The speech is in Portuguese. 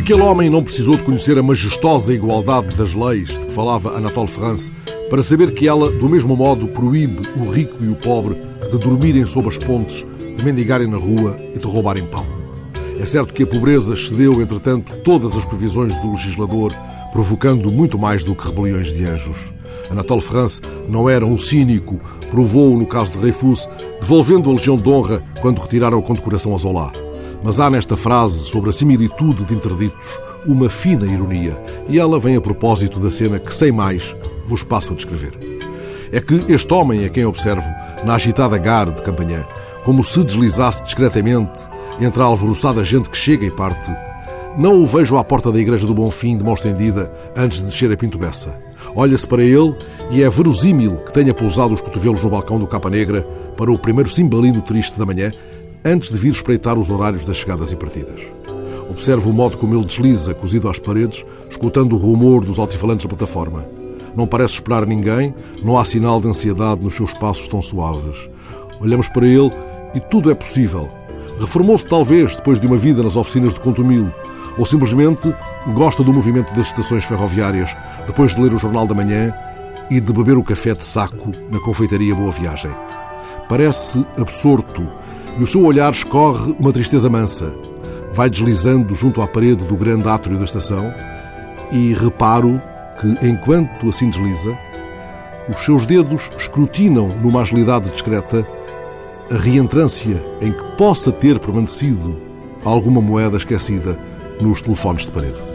Aquele homem não precisou de conhecer a majestosa igualdade das leis de que falava Anatole France para saber que ela, do mesmo modo, proíbe o rico e o pobre de dormirem sob as pontes, de mendigarem na rua e de roubarem pão. É certo que a pobreza excedeu, entretanto, todas as previsões do legislador, provocando muito mais do que rebeliões de anjos. Anatole France não era um cínico, provou no caso de Dreyfus, devolvendo a Legião de Honra quando retiraram a condecoração a Zola. Mas há nesta frase sobre a similitude de interditos uma fina ironia, e ela vem a propósito da cena que, sem mais, vos passo a descrever. É que este homem a quem observo, na agitada gare de Campanhã, como se deslizasse discretamente entre a alvoroçada gente que chega e parte, não o vejo à porta da Igreja do Bonfim de mão estendida antes de descer a Pinto Bessa. Olha-se para ele e é verosímil que tenha pousado os cotovelos no balcão do Capa Negra para o primeiro cimbalino triste da manhã antes de vir espreitar os horários das chegadas e partidas. Observo o modo como ele desliza, cozido às paredes, escutando o rumor dos altifalantes da plataforma. Não parece esperar ninguém, não há sinal de ansiedade nos seus passos tão suaves. Olhamos para ele e tudo é possível. Reformou-se talvez depois de uma vida nas oficinas de Contumil, ou simplesmente gosta do movimento das estações ferroviárias, depois de ler o Jornal da Manhã e de beber o café de saco na confeitaria Boa Viagem. Parece absorto o seu olhar escorre uma tristeza mansa. Vai deslizando junto à parede do grande átrio da estação e reparo que, enquanto assim desliza, os seus dedos escrutinam numa agilidade discreta a reentrância em que possa ter permanecido alguma moeda esquecida nos telefones de parede.